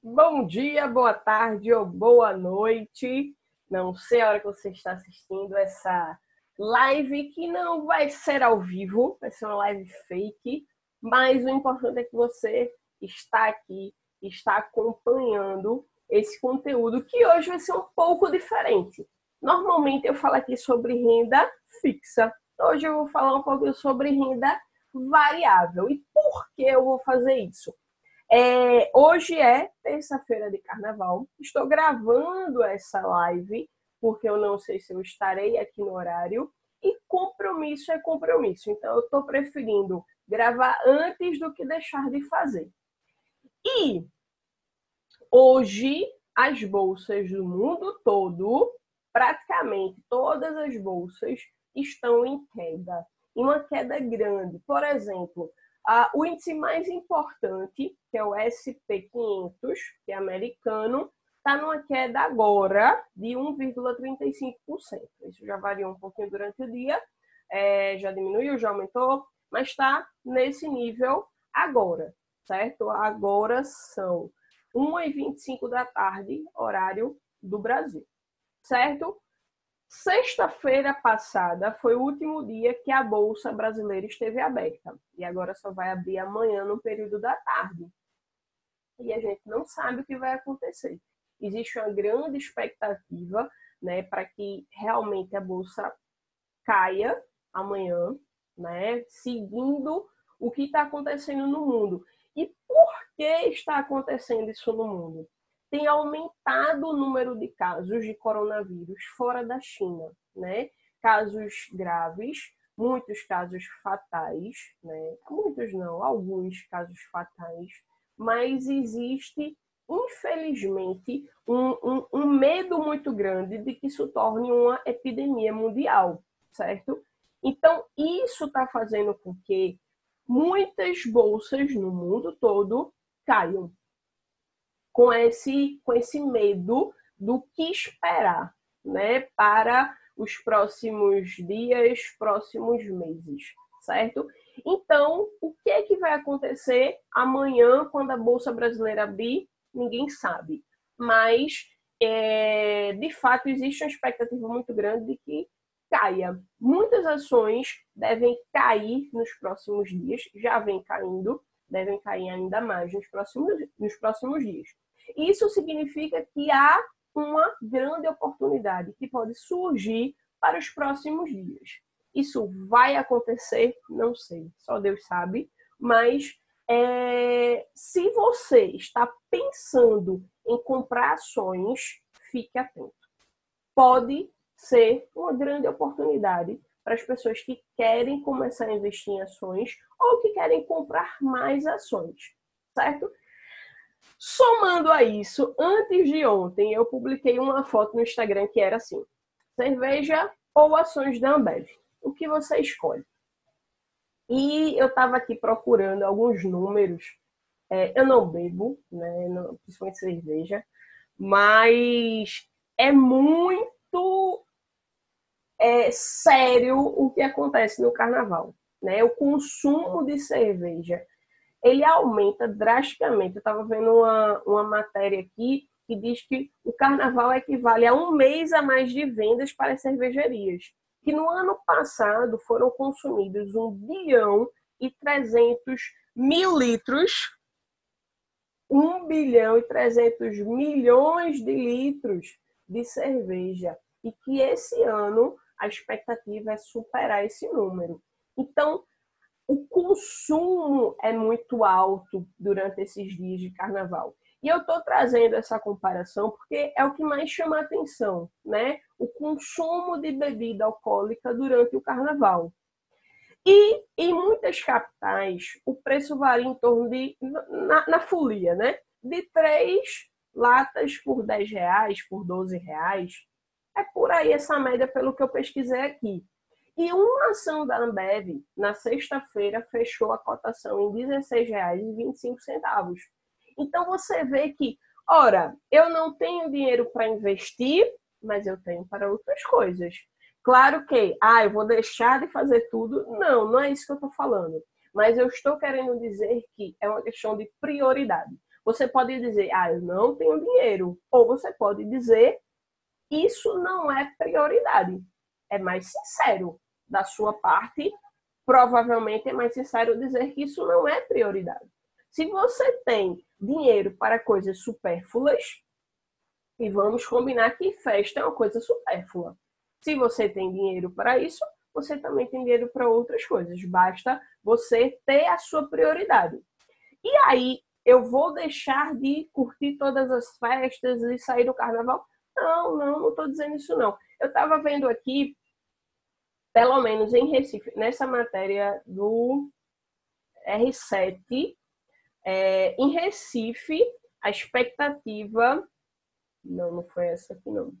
Bom dia, boa tarde ou boa noite. Não sei a hora que você está assistindo essa live que não vai ser ao vivo, vai ser uma live fake, mas o importante é que você está aqui, está acompanhando esse conteúdo que hoje vai ser um pouco diferente. Normalmente eu falo aqui sobre renda fixa. Hoje eu vou falar um pouco sobre renda variável. E por que eu vou fazer isso? É, hoje é terça-feira de carnaval. Estou gravando essa live porque eu não sei se eu estarei aqui no horário. E compromisso é compromisso. Então eu estou preferindo gravar antes do que deixar de fazer. E hoje as bolsas do mundo todo, praticamente todas as bolsas estão em queda, em uma queda grande. Por exemplo, a, o índice mais importante, que é o SP500, que é americano, está numa queda agora de 1,35%. Isso já variou um pouquinho durante o dia, é, já diminuiu, já aumentou, mas está nesse nível agora, certo? Agora são 1h25 da tarde, horário do Brasil, certo? Sexta-feira passada foi o último dia que a Bolsa Brasileira esteve aberta. E agora só vai abrir amanhã no período da tarde. E a gente não sabe o que vai acontecer. Existe uma grande expectativa né, para que realmente a Bolsa caia amanhã, né, seguindo o que está acontecendo no mundo. E por que está acontecendo isso no mundo? Tem aumentado o número de casos de coronavírus fora da China, né? Casos graves, muitos casos fatais, né? Muitos não, alguns casos fatais, mas existe, infelizmente, um, um, um medo muito grande de que isso torne uma epidemia mundial, certo? Então, isso está fazendo com que muitas bolsas no mundo todo caiam com esse, com esse medo do que esperar né, para os próximos dias, próximos meses, certo? Então, o que é que vai acontecer amanhã quando a Bolsa Brasileira abrir? Ninguém sabe. Mas, é, de fato, existe uma expectativa muito grande de que caia. Muitas ações devem cair nos próximos dias, já vem caindo, devem cair ainda mais nos próximos, nos próximos dias. Isso significa que há uma grande oportunidade que pode surgir para os próximos dias. Isso vai acontecer? Não sei, só Deus sabe. Mas é, se você está pensando em comprar ações, fique atento. Pode ser uma grande oportunidade para as pessoas que querem começar a investir em ações ou que querem comprar mais ações, certo? Somando a isso, antes de ontem eu publiquei uma foto no Instagram que era assim: cerveja ou ações da Ambev. O que você escolhe? E eu estava aqui procurando alguns números. É, eu não bebo, né, não, principalmente cerveja, mas é muito é, sério o que acontece no carnaval. Né? O consumo de cerveja ele aumenta drasticamente. Eu estava vendo uma, uma matéria aqui que diz que o carnaval equivale a um mês a mais de vendas para as cervejarias, que no ano passado foram consumidos 1 bilhão e 300 mil litros, 1 bilhão e 300 milhões de litros de cerveja, e que esse ano a expectativa é superar esse número. Então, o consumo é muito alto durante esses dias de carnaval. E eu estou trazendo essa comparação porque é o que mais chama a atenção, né? O consumo de bebida alcoólica durante o carnaval. E em muitas capitais, o preço varia em torno de, na, na folia, né? De três latas por 10 reais, por 12 reais. É por aí essa média, pelo que eu pesquisei aqui. E uma ação da Ambev, na sexta-feira, fechou a cotação em R$ 16,25. Então você vê que, ora, eu não tenho dinheiro para investir, mas eu tenho para outras coisas. Claro que, ah, eu vou deixar de fazer tudo. Não, não é isso que eu estou falando. Mas eu estou querendo dizer que é uma questão de prioridade. Você pode dizer, ah, eu não tenho dinheiro. Ou você pode dizer, isso não é prioridade. É mais sincero da sua parte. Provavelmente é mais sincero dizer que isso não é prioridade. Se você tem dinheiro para coisas supérfluas, e vamos combinar que festa é uma coisa supérflua. Se você tem dinheiro para isso, você também tem dinheiro para outras coisas. Basta você ter a sua prioridade. E aí, eu vou deixar de curtir todas as festas e sair do carnaval? Não, não, não estou dizendo isso não. Eu estava vendo aqui, pelo menos em Recife, nessa matéria do R7, é, em Recife, a expectativa. Não, não foi essa aqui, não.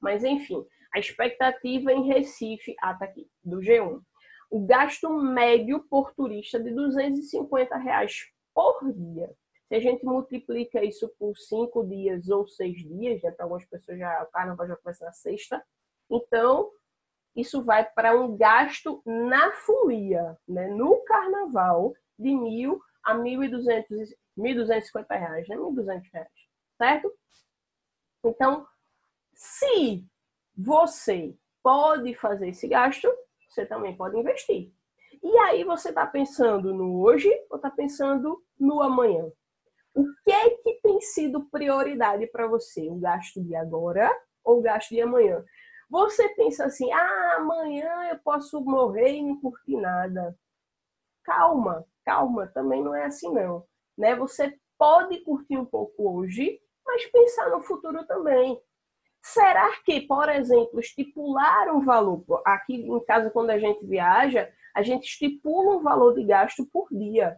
Mas, enfim, a expectativa em Recife, ah, tá aqui, do G1. O gasto médio por turista de 250 reais por dia. Se a gente multiplica isso por cinco dias ou seis dias, né, para algumas pessoas já o carnaval já começa na sexta, então isso vai para um gasto na folia, né, no carnaval, de mil a mil e duzentos, mil duzentos reais, né, mil duzentos reais, certo? Então, se você pode fazer esse gasto, você também pode investir. E aí você está pensando no hoje ou está pensando no amanhã? O que é que tem sido prioridade para você? O gasto de agora ou o gasto de amanhã? Você pensa assim, ah, amanhã eu posso morrer e não curtir nada. Calma, calma, também não é assim não. Né? Você pode curtir um pouco hoje, mas pensar no futuro também. Será que, por exemplo, estipular um valor, aqui em casa quando a gente viaja, a gente estipula um valor de gasto por dia,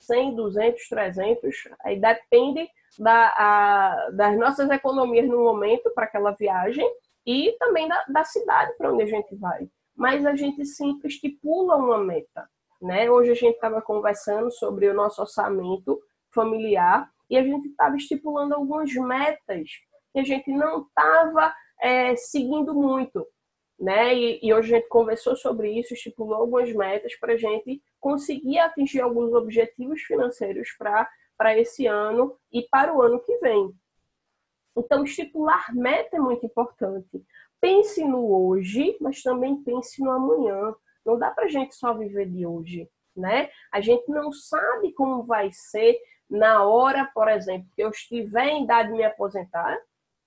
100, 200, 300, aí depende da, a, das nossas economias no momento para aquela viagem e também da, da cidade para onde a gente vai. Mas a gente sempre estipula uma meta. Né? Hoje a gente estava conversando sobre o nosso orçamento familiar e a gente estava estipulando algumas metas que a gente não estava é, seguindo muito. Né? E, e, hoje a gente conversou sobre isso, estipulou algumas metas para a gente conseguir atingir alguns objetivos financeiros para esse ano e para o ano que vem. Então, estipular meta é muito importante. Pense no hoje, mas também pense no amanhã. Não dá para a gente só viver de hoje, né? A gente não sabe como vai ser na hora, por exemplo, que eu estiver em idade de me aposentar,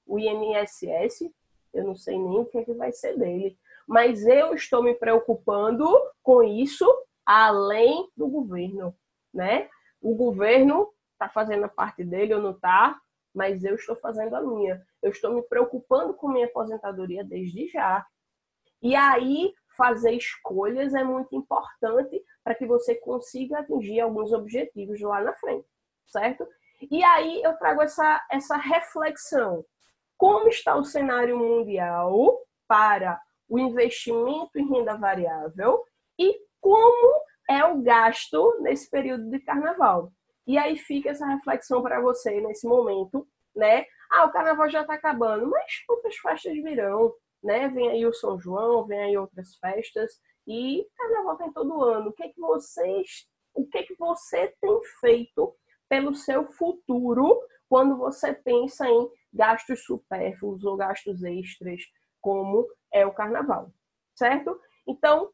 o INSS, eu não sei nem o que, é que vai ser dele. Mas eu estou me preocupando com isso além do governo, né? O governo está fazendo a parte dele ou não está, mas eu estou fazendo a minha. Eu estou me preocupando com minha aposentadoria desde já. E aí, fazer escolhas é muito importante para que você consiga atingir alguns objetivos lá na frente, certo? E aí eu trago essa, essa reflexão como está o cenário mundial para o investimento em renda variável e como é o gasto nesse período de carnaval. E aí fica essa reflexão para você nesse momento, né? Ah, o carnaval já está acabando, mas outras festas virão, né? Vem aí o São João, vem aí outras festas e carnaval tem todo ano. O que é que vocês, o que é que você tem feito pelo seu futuro quando você pensa em gastos supérfluos ou gastos extras, como é o carnaval, certo? Então,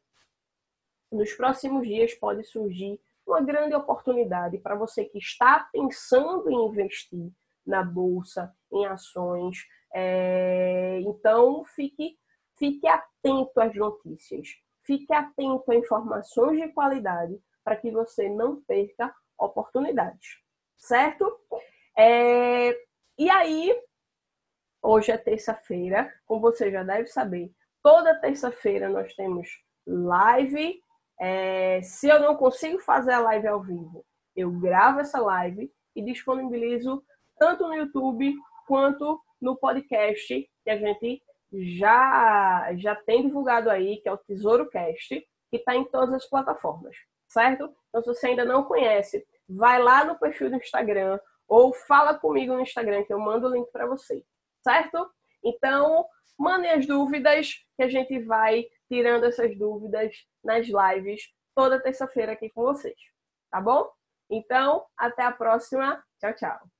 nos próximos dias pode surgir uma grande oportunidade para você que está pensando em investir na bolsa, em ações. É... Então, fique, fique atento às notícias, fique atento a informações de qualidade para que você não perca oportunidades, certo? É... E aí, Hoje é terça-feira, como você já deve saber, toda terça-feira nós temos live. É, se eu não consigo fazer a live ao vivo, eu gravo essa live e disponibilizo tanto no YouTube quanto no podcast que a gente já, já tem divulgado aí, que é o Tesouro Cast, que está em todas as plataformas, certo? Então, se você ainda não conhece, vai lá no perfil do Instagram ou fala comigo no Instagram que eu mando o link para você certo? Então, mandem as dúvidas que a gente vai tirando essas dúvidas nas lives toda terça-feira aqui com vocês, tá bom? Então, até a próxima Tchau, tchau.